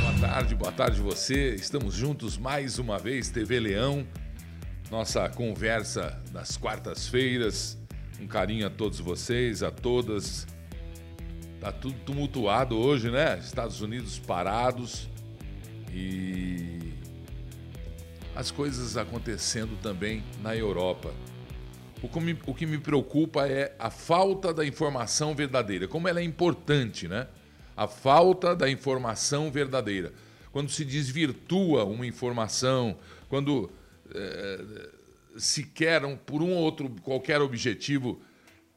Boa tarde, boa tarde você. Estamos juntos mais uma vez, TV Leão. Nossa conversa das quartas-feiras. Um carinho a todos vocês, a todas. Tá tudo tumultuado hoje, né? Estados Unidos parados e as coisas acontecendo também na Europa. O que, me, o que me preocupa é a falta da informação verdadeira, como ela é importante, né? A falta da informação verdadeira. Quando se desvirtua uma informação, quando é, se quer por um ou outro qualquer objetivo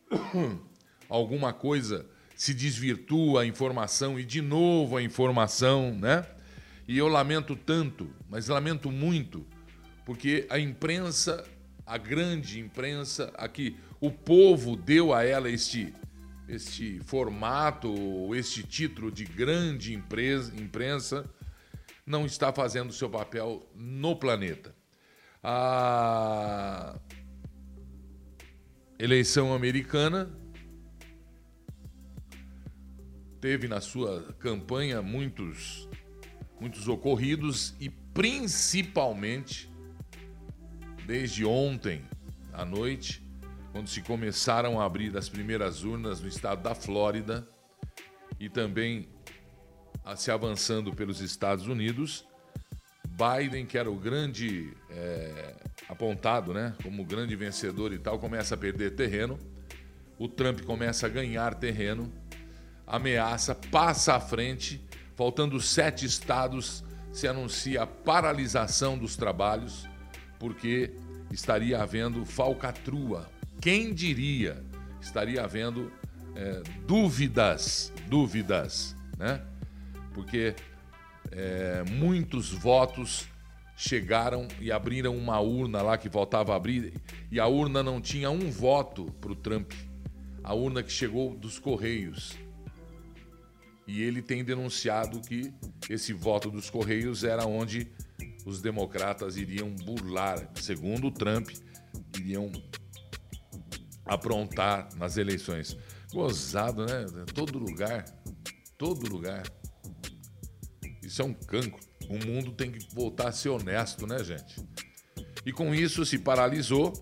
alguma coisa se desvirtua a informação e de novo a informação, né? E eu lamento tanto, mas lamento muito, porque a imprensa, a grande imprensa, aqui, o povo deu a ela este, este formato, este título de grande empresa, imprensa, não está fazendo seu papel no planeta. A eleição americana teve na sua campanha muitos muitos ocorridos e principalmente desde ontem à noite, quando se começaram a abrir as primeiras urnas no estado da Flórida e também se avançando pelos Estados Unidos, Biden, que era o grande é, apontado, né, como grande vencedor e tal, começa a perder terreno. O Trump começa a ganhar terreno, ameaça, passa à frente Faltando sete estados, se anuncia a paralisação dos trabalhos, porque estaria havendo falcatrua. Quem diria? Estaria havendo é, dúvidas, dúvidas, né? Porque é, muitos votos chegaram e abriram uma urna lá que voltava a abrir e a urna não tinha um voto para o Trump. A urna que chegou dos Correios. E ele tem denunciado que esse voto dos Correios era onde os democratas iriam burlar, segundo o Trump, iriam aprontar nas eleições. Gozado, né? Todo lugar, todo lugar. Isso é um cancro. O mundo tem que voltar a ser honesto, né, gente? E com isso se paralisou,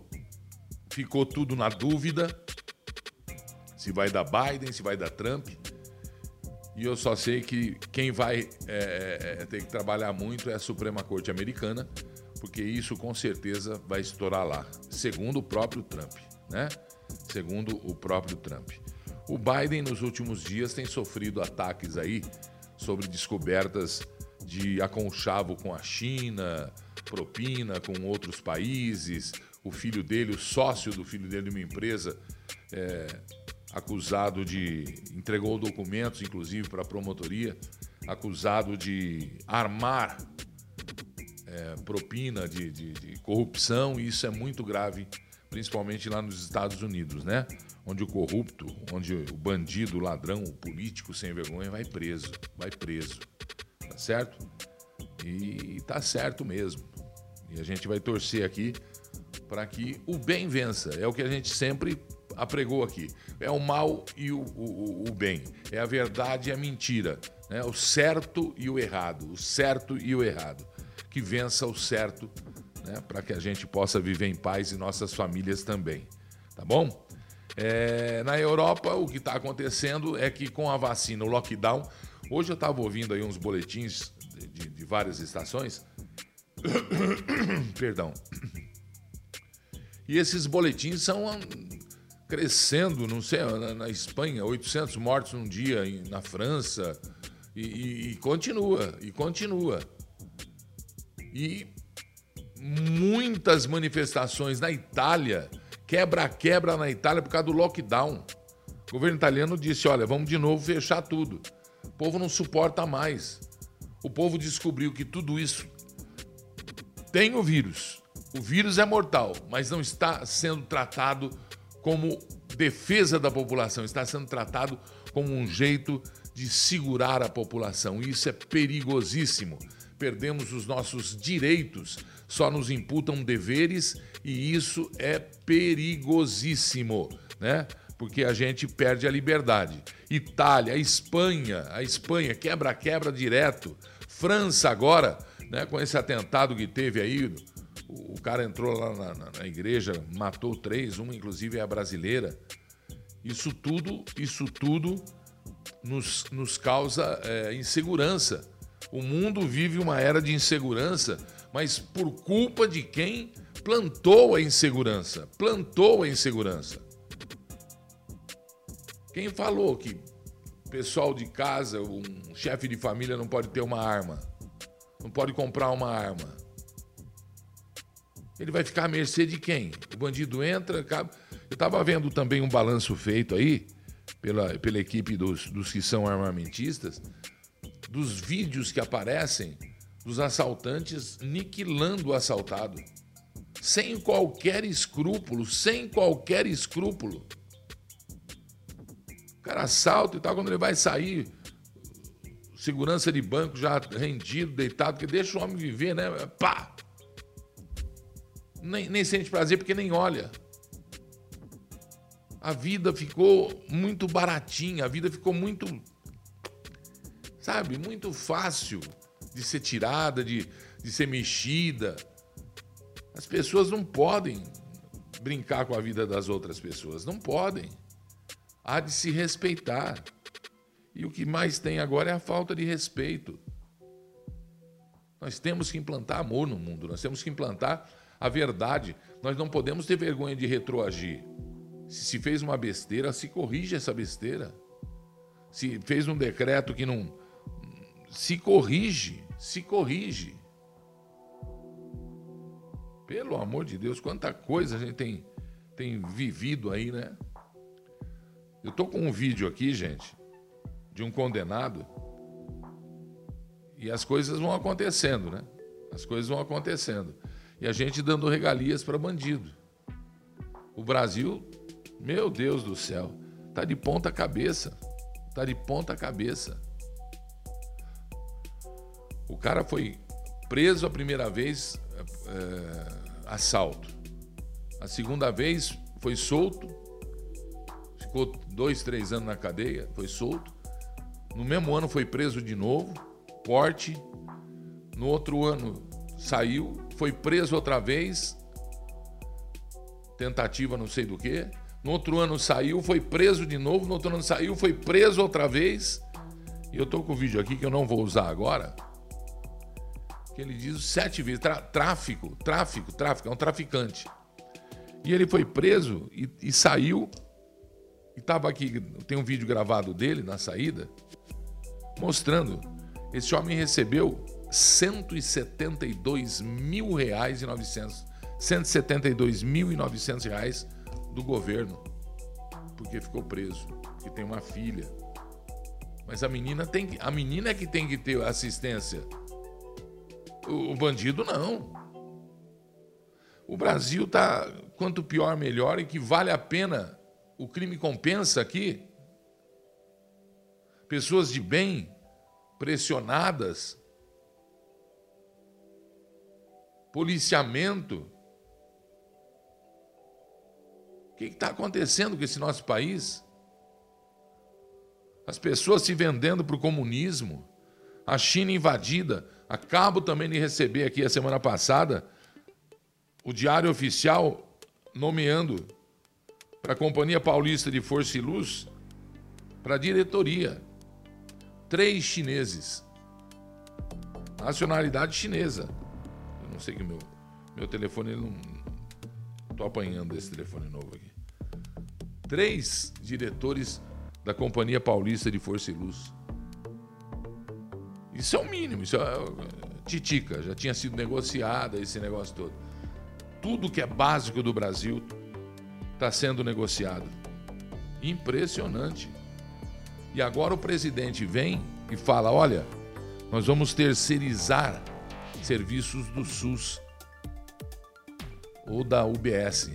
ficou tudo na dúvida se vai dar Biden, se vai dar Trump. E eu só sei que quem vai é, é, ter que trabalhar muito é a Suprema Corte Americana, porque isso com certeza vai estourar lá, segundo o próprio Trump, né? Segundo o próprio Trump. O Biden nos últimos dias tem sofrido ataques aí sobre descobertas de aconchavo com a China, propina com outros países. O filho dele, o sócio do filho dele de uma empresa, é, acusado de. entregou documentos, inclusive, para a promotoria, acusado de armar é, propina de, de, de, corrupção, e isso é muito grave, principalmente lá nos Estados Unidos, né? Onde o corrupto, onde o bandido, o ladrão, o político sem vergonha vai preso, vai preso. Tá certo? E tá certo mesmo. E a gente vai torcer aqui para que o bem vença. É o que a gente sempre apregou aqui. É o mal e o, o, o bem. É a verdade e a mentira. Né? O certo e o errado. O certo e o errado. Que vença o certo, né? para que a gente possa viver em paz e nossas famílias também. Tá bom? É, na Europa, o que está acontecendo é que com a vacina, o lockdown. Hoje eu estava ouvindo aí uns boletins de, de, de várias estações. Perdão. E esses boletins são crescendo, não sei, na, na Espanha, 800 mortos num dia, na França, e, e, e continua, e continua. E muitas manifestações na Itália, quebra-quebra na Itália por causa do lockdown. O governo italiano disse: olha, vamos de novo fechar tudo. O povo não suporta mais. O povo descobriu que tudo isso tem o vírus. O vírus é mortal, mas não está sendo tratado como defesa da população, está sendo tratado como um jeito de segurar a população. Isso é perigosíssimo. Perdemos os nossos direitos, só nos imputam deveres e isso é perigosíssimo, né? porque a gente perde a liberdade. Itália, Espanha, a Espanha quebra-quebra direto. França agora, né, com esse atentado que teve aí, o, cara entrou lá na, na, na igreja, matou três, uma inclusive é a brasileira. Isso tudo, isso tudo nos, nos causa é, insegurança. O mundo vive uma era de insegurança, mas por culpa de quem plantou a insegurança. Plantou a insegurança. Quem falou que pessoal de casa, um chefe de família não pode ter uma arma? Não pode comprar uma arma? Ele vai ficar à mercê de quem? O bandido entra, acaba. Eu estava vendo também um balanço feito aí pela, pela equipe dos, dos que são armamentistas, dos vídeos que aparecem dos assaltantes niquilando o assaltado. Sem qualquer escrúpulo, sem qualquer escrúpulo. O cara assalta e tal, quando ele vai sair, segurança de banco já rendido, deitado, que deixa o homem viver, né? Pá! Nem, nem sente prazer porque nem olha a vida ficou muito baratinha, a vida ficou muito, sabe, muito fácil de ser tirada, de, de ser mexida. As pessoas não podem brincar com a vida das outras pessoas, não podem. Há de se respeitar. E o que mais tem agora é a falta de respeito. Nós temos que implantar amor no mundo, nós temos que implantar a verdade. Nós não podemos ter vergonha de retroagir. Se fez uma besteira, se corrige essa besteira. Se fez um decreto que não. Se corrige, se corrige. Pelo amor de Deus, quanta coisa a gente tem, tem vivido aí, né? Eu tô com um vídeo aqui, gente, de um condenado. E as coisas vão acontecendo, né? As coisas vão acontecendo. E a gente dando regalias para bandido. O Brasil meu Deus do céu, tá de ponta cabeça. Tá de ponta cabeça. O cara foi preso a primeira vez, é, assalto. A segunda vez foi solto, ficou dois, três anos na cadeia, foi solto. No mesmo ano foi preso de novo, porte. No outro ano saiu, foi preso outra vez, tentativa não sei do que. No outro ano saiu, foi preso de novo. No outro ano saiu, foi preso outra vez. E eu tô com o vídeo aqui que eu não vou usar agora. Que ele diz sete vezes: tráfico, tráfico, tráfico, é um traficante. E ele foi preso e, e saiu. E estava aqui, tem um vídeo gravado dele na saída, mostrando. Esse homem recebeu 172 mil reais e 900. 172 mil e 900 reais do governo, porque ficou preso, que tem uma filha. Mas a menina tem que, a menina é que tem que ter assistência. O, o bandido não. O Brasil tá quanto pior melhor e que vale a pena. O crime compensa aqui. Pessoas de bem pressionadas. Policiamento O que está acontecendo com esse nosso país? As pessoas se vendendo para o comunismo, a China invadida. Acabo também de receber aqui a semana passada o Diário Oficial nomeando para a Companhia Paulista de Força e Luz para a diretoria três chineses, nacionalidade chinesa. Eu não sei que meu meu telefone não, Estou apanhando esse telefone novo aqui. Três diretores da Companhia Paulista de Força e Luz. Isso é o mínimo, isso é titica, já tinha sido negociada esse negócio todo. Tudo que é básico do Brasil está sendo negociado. Impressionante. E agora o presidente vem e fala: olha, nós vamos terceirizar serviços do SUS ou da UBS.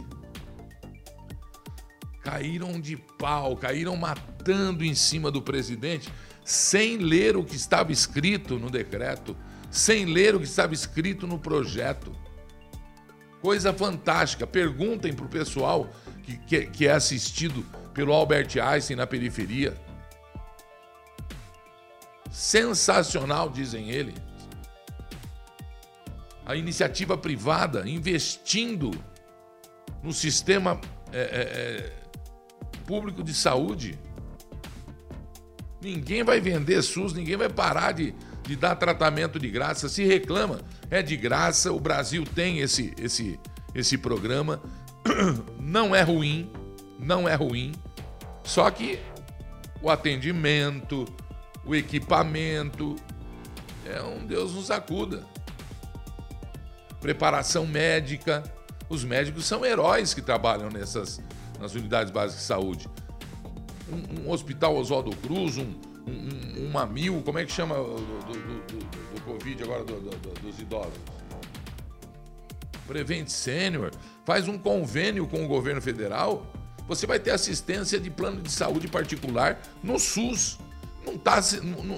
Caíram de pau, caíram matando em cima do presidente, sem ler o que estava escrito no decreto, sem ler o que estava escrito no projeto. Coisa fantástica. Perguntem para o pessoal que, que, que é assistido pelo Albert Einstein na periferia. Sensacional, dizem ele. A iniciativa privada investindo no sistema é, é, é, público de saúde. Ninguém vai vender SUS, ninguém vai parar de, de dar tratamento de graça. Se reclama, é de graça. O Brasil tem esse, esse, esse programa. Não é ruim, não é ruim. Só que o atendimento, o equipamento, é um Deus nos acuda. Preparação médica. Os médicos são heróis que trabalham nessas nas unidades básicas de saúde. Um, um hospital Oswaldo Cruz, um, um, uma mil, como é que chama do, do, do, do Covid agora dos idosos? Prevent Sênior, faz um convênio com o governo federal, você vai ter assistência de plano de saúde particular no SUS. Não tá,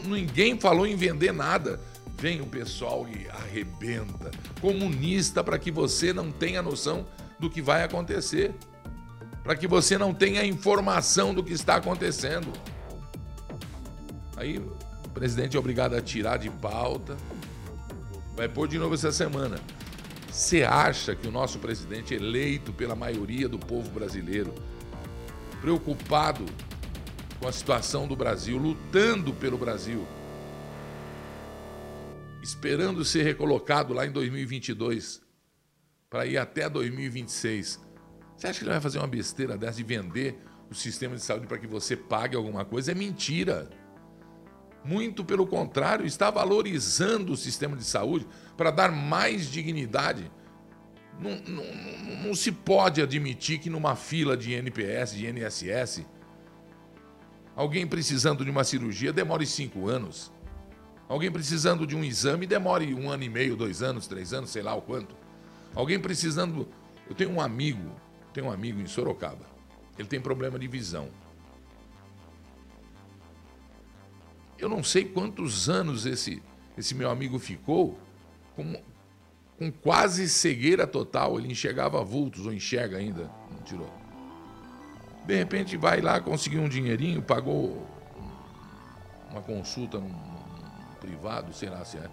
ninguém falou em vender nada. Vem o pessoal e arrebenta. Comunista para que você não tenha noção do que vai acontecer. Para que você não tenha informação do que está acontecendo. Aí o presidente é obrigado a tirar de pauta. Vai pôr de novo essa semana. Você acha que o nosso presidente, eleito pela maioria do povo brasileiro, preocupado com a situação do Brasil, lutando pelo Brasil, esperando ser recolocado lá em 2022 para ir até 2026. Você acha que ele vai fazer uma besteira dessa de vender o sistema de saúde para que você pague alguma coisa? É mentira. Muito pelo contrário, está valorizando o sistema de saúde para dar mais dignidade. Não, não, não, se pode admitir que numa fila de NPS, de NSS, Alguém precisando de uma cirurgia demore cinco anos. Alguém precisando de um exame demore um ano e meio, dois anos, três anos, sei lá o quanto. Alguém precisando. Eu tenho um amigo, tenho um amigo em Sorocaba. Ele tem problema de visão. Eu não sei quantos anos esse, esse meu amigo ficou com, com quase cegueira total. Ele enxergava vultos, ou enxerga ainda, não tirou. De repente vai lá, conseguiu um dinheirinho, pagou uma consulta num, privado, sei lá se é.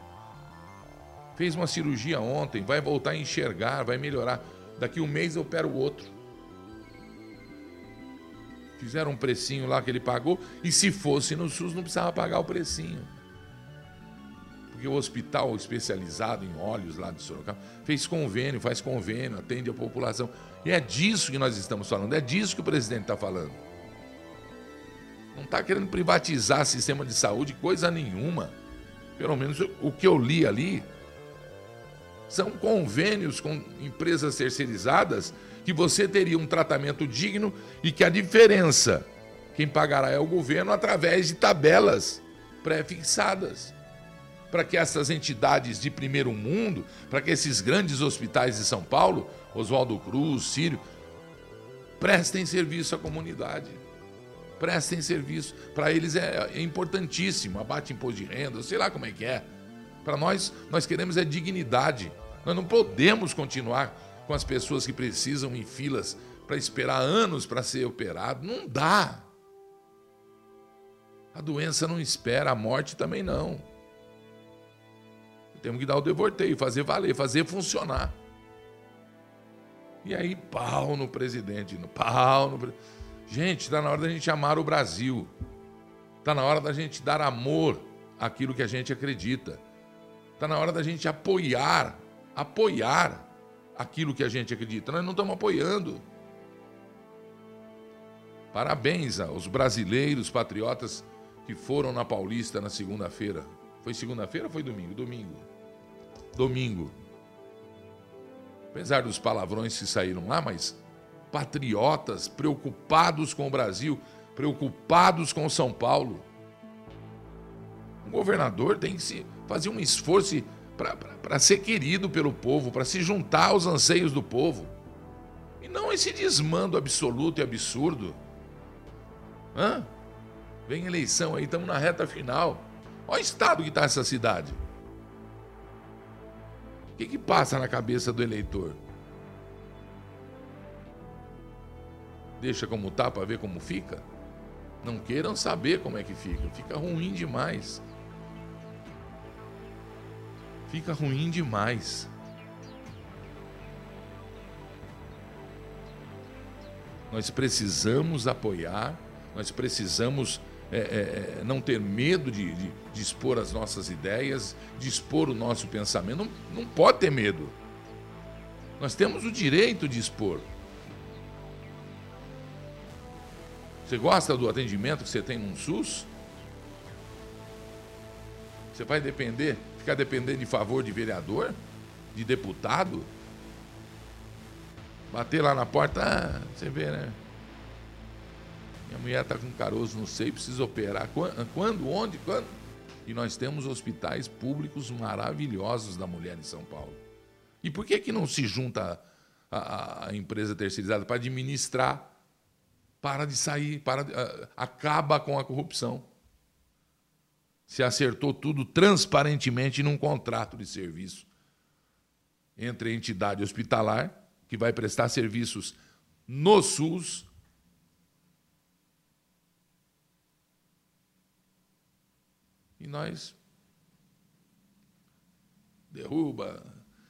Fez uma cirurgia ontem, vai voltar a enxergar, vai melhorar. Daqui um mês eu opero o outro. Fizeram um precinho lá que ele pagou, e se fosse no SUS não precisava pagar o precinho porque o hospital especializado em olhos lá de Sorocaba fez convênio, faz convênio, atende a população. E é disso que nós estamos falando, é disso que o presidente está falando. Não está querendo privatizar sistema de saúde, coisa nenhuma. Pelo menos o que eu li ali são convênios com empresas terceirizadas que você teria um tratamento digno e que a diferença quem pagará é o governo através de tabelas pré-fixadas para que essas entidades de primeiro mundo, para que esses grandes hospitais de São Paulo, Oswaldo Cruz, Sírio, prestem serviço à comunidade. Prestem serviço. Para eles é, é importantíssimo. Abate imposto de renda, sei lá como é que é. Para nós, nós queremos é dignidade. Nós não podemos continuar com as pessoas que precisam em filas para esperar anos para ser operado. Não dá. A doença não espera, a morte também não. Temos que dar o devorteio, fazer valer, fazer funcionar. E aí, pau no presidente, pau no Gente, está na hora da gente amar o Brasil. Está na hora da gente dar amor àquilo que a gente acredita. Está na hora da gente apoiar, apoiar aquilo que a gente acredita. Nós não estamos apoiando. Parabéns aos brasileiros patriotas que foram na Paulista na segunda-feira. Foi segunda-feira ou foi domingo? Domingo. Domingo. Apesar dos palavrões que saíram lá, mas patriotas preocupados com o Brasil, preocupados com São Paulo. O governador tem que se fazer um esforço para ser querido pelo povo, para se juntar aos anseios do povo. E não esse desmando absoluto e absurdo. Hã? Vem eleição aí, estamos na reta final. Olha o estado que está essa cidade. O que, que passa na cabeça do eleitor? Deixa como tá para ver como fica? Não queiram saber como é que fica. Fica ruim demais. Fica ruim demais. Nós precisamos apoiar, nós precisamos é, é, é, não ter medo de, de, de, expor as nossas ideias, de expor o nosso pensamento. Não, não pode ter medo. Nós temos o direito de expor. Você gosta do atendimento que você tem num SUS? Você vai depender, ficar dependendo de favor de vereador, de deputado? Bater lá na porta, ah, você vê, né? Minha mulher está com caroço no seio, precisa operar. Quando? Onde? Quando? E nós temos hospitais públicos maravilhosos da mulher em São Paulo. E por que, que não se junta a, a, a empresa terceirizada para administrar para de sair, para de, uh, acaba com a corrupção. Se acertou tudo transparentemente num contrato de serviço entre a entidade hospitalar, que vai prestar serviços no SUS, e nós derruba,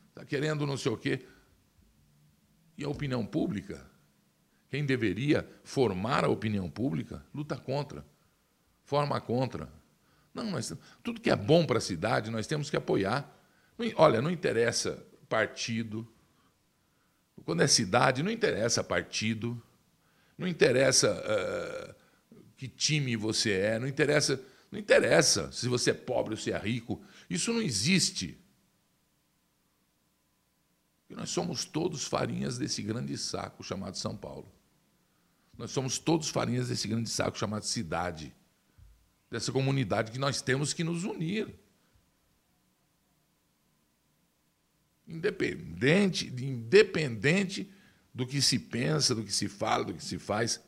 está querendo não sei o quê. E a opinião pública quem deveria formar a opinião pública luta contra, forma contra. Não, mas tudo que é bom para a cidade nós temos que apoiar. Olha, não interessa partido. Quando é cidade, não interessa partido. Não interessa uh, que time você é. Não interessa, não interessa se você é pobre ou se é rico. Isso não existe. E nós somos todos farinhas desse grande saco chamado São Paulo. Nós somos todos farinhas desse grande saco chamado cidade, dessa comunidade que nós temos que nos unir. Independente, independente do que se pensa, do que se fala, do que se faz,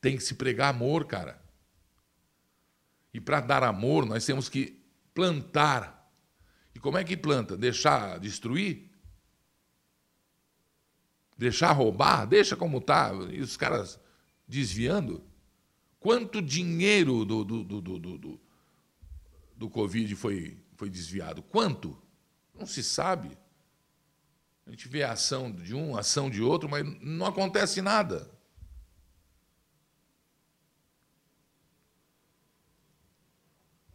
tem que se pregar amor, cara. E para dar amor, nós temos que plantar. E como é que planta? Deixar destruir? Deixar roubar? Deixa como está. E os caras desviando. Quanto dinheiro do, do, do, do, do, do Covid foi, foi desviado? Quanto? Não se sabe. A gente vê a ação de um, a ação de outro, mas não acontece nada.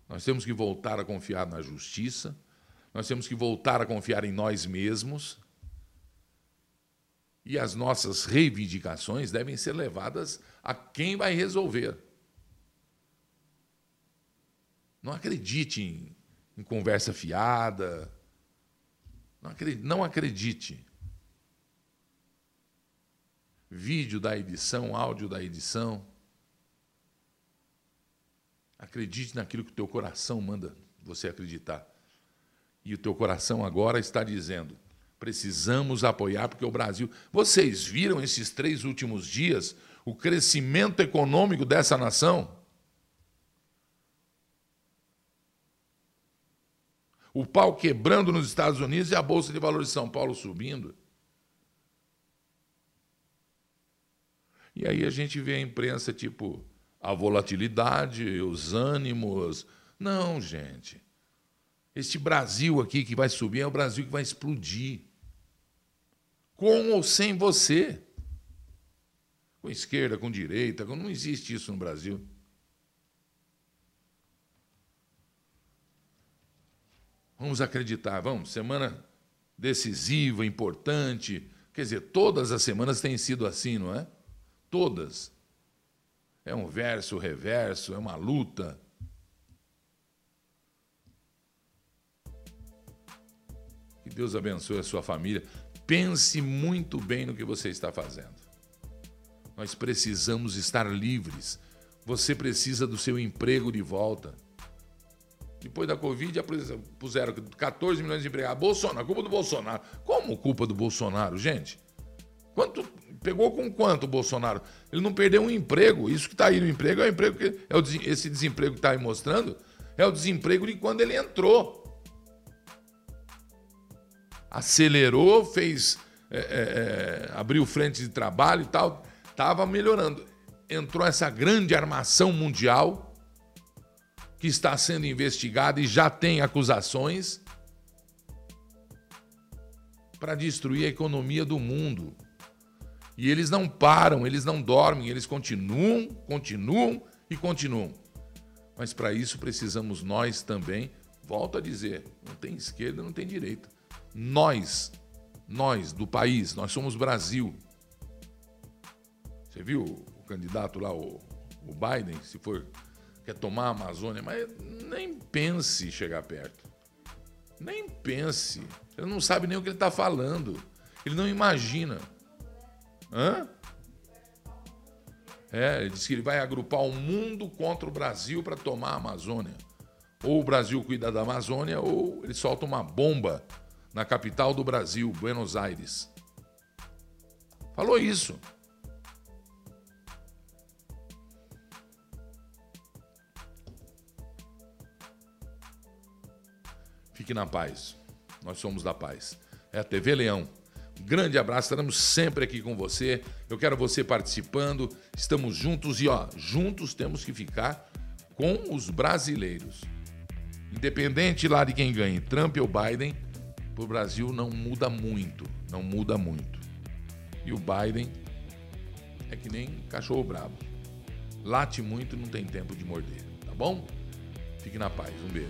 Nós temos que voltar a confiar na justiça, nós temos que voltar a confiar em nós mesmos, e as nossas reivindicações devem ser levadas a quem vai resolver. Não acredite em, em conversa fiada. Não acredite, não acredite. Vídeo da edição, áudio da edição. Acredite naquilo que o teu coração manda você acreditar. E o teu coração agora está dizendo: Precisamos apoiar, porque o Brasil. Vocês viram esses três últimos dias o crescimento econômico dessa nação? O pau quebrando nos Estados Unidos e a Bolsa de Valores de São Paulo subindo. E aí a gente vê a imprensa tipo a volatilidade, os ânimos. Não, gente. Este Brasil aqui que vai subir é o Brasil que vai explodir com ou sem você. Com esquerda, com direita, não existe isso no Brasil. Vamos acreditar, vamos, semana decisiva, importante. Quer dizer, todas as semanas têm sido assim, não é? Todas. É um verso, reverso, é uma luta. Que Deus abençoe a sua família. Pense muito bem no que você está fazendo. Nós precisamos estar livres. Você precisa do seu emprego de volta. Depois da Covid, puseram 14 milhões de empregados. Bolsonaro, culpa do Bolsonaro. Como culpa do Bolsonaro, gente? Quanto pegou com quanto o Bolsonaro? Ele não perdeu um emprego. Isso que está aí no emprego é o emprego que é o, esse desemprego que está aí mostrando é o desemprego de quando ele entrou acelerou, fez é, é, é, abriu frente de trabalho e tal, Estava melhorando. Entrou essa grande armação mundial que está sendo investigada e já tem acusações para destruir a economia do mundo. E eles não param, eles não dormem, eles continuam, continuam e continuam. Mas para isso precisamos nós também, volto a dizer, não tem esquerda, não tem direita. Nós, nós do país, nós somos Brasil. Você viu o candidato lá, o, o Biden, se for quer tomar a Amazônia, mas nem pense chegar perto. Nem pense. Ele não sabe nem o que ele está falando. Ele não imagina. Hã? É, ele disse que ele vai agrupar o mundo contra o Brasil para tomar a Amazônia. Ou o Brasil cuida da Amazônia, ou ele solta uma bomba na capital do Brasil, Buenos Aires. Falou isso. Fique na paz. Nós somos da paz. É a TV Leão. grande abraço, estaremos sempre aqui com você. Eu quero você participando. Estamos juntos e ó, juntos temos que ficar com os brasileiros. Independente lá de quem ganhe, Trump ou Biden, para o Brasil não muda muito, não muda muito. E o Biden é que nem cachorro brabo. Late muito, não tem tempo de morder, tá bom? Fique na paz, um beijo.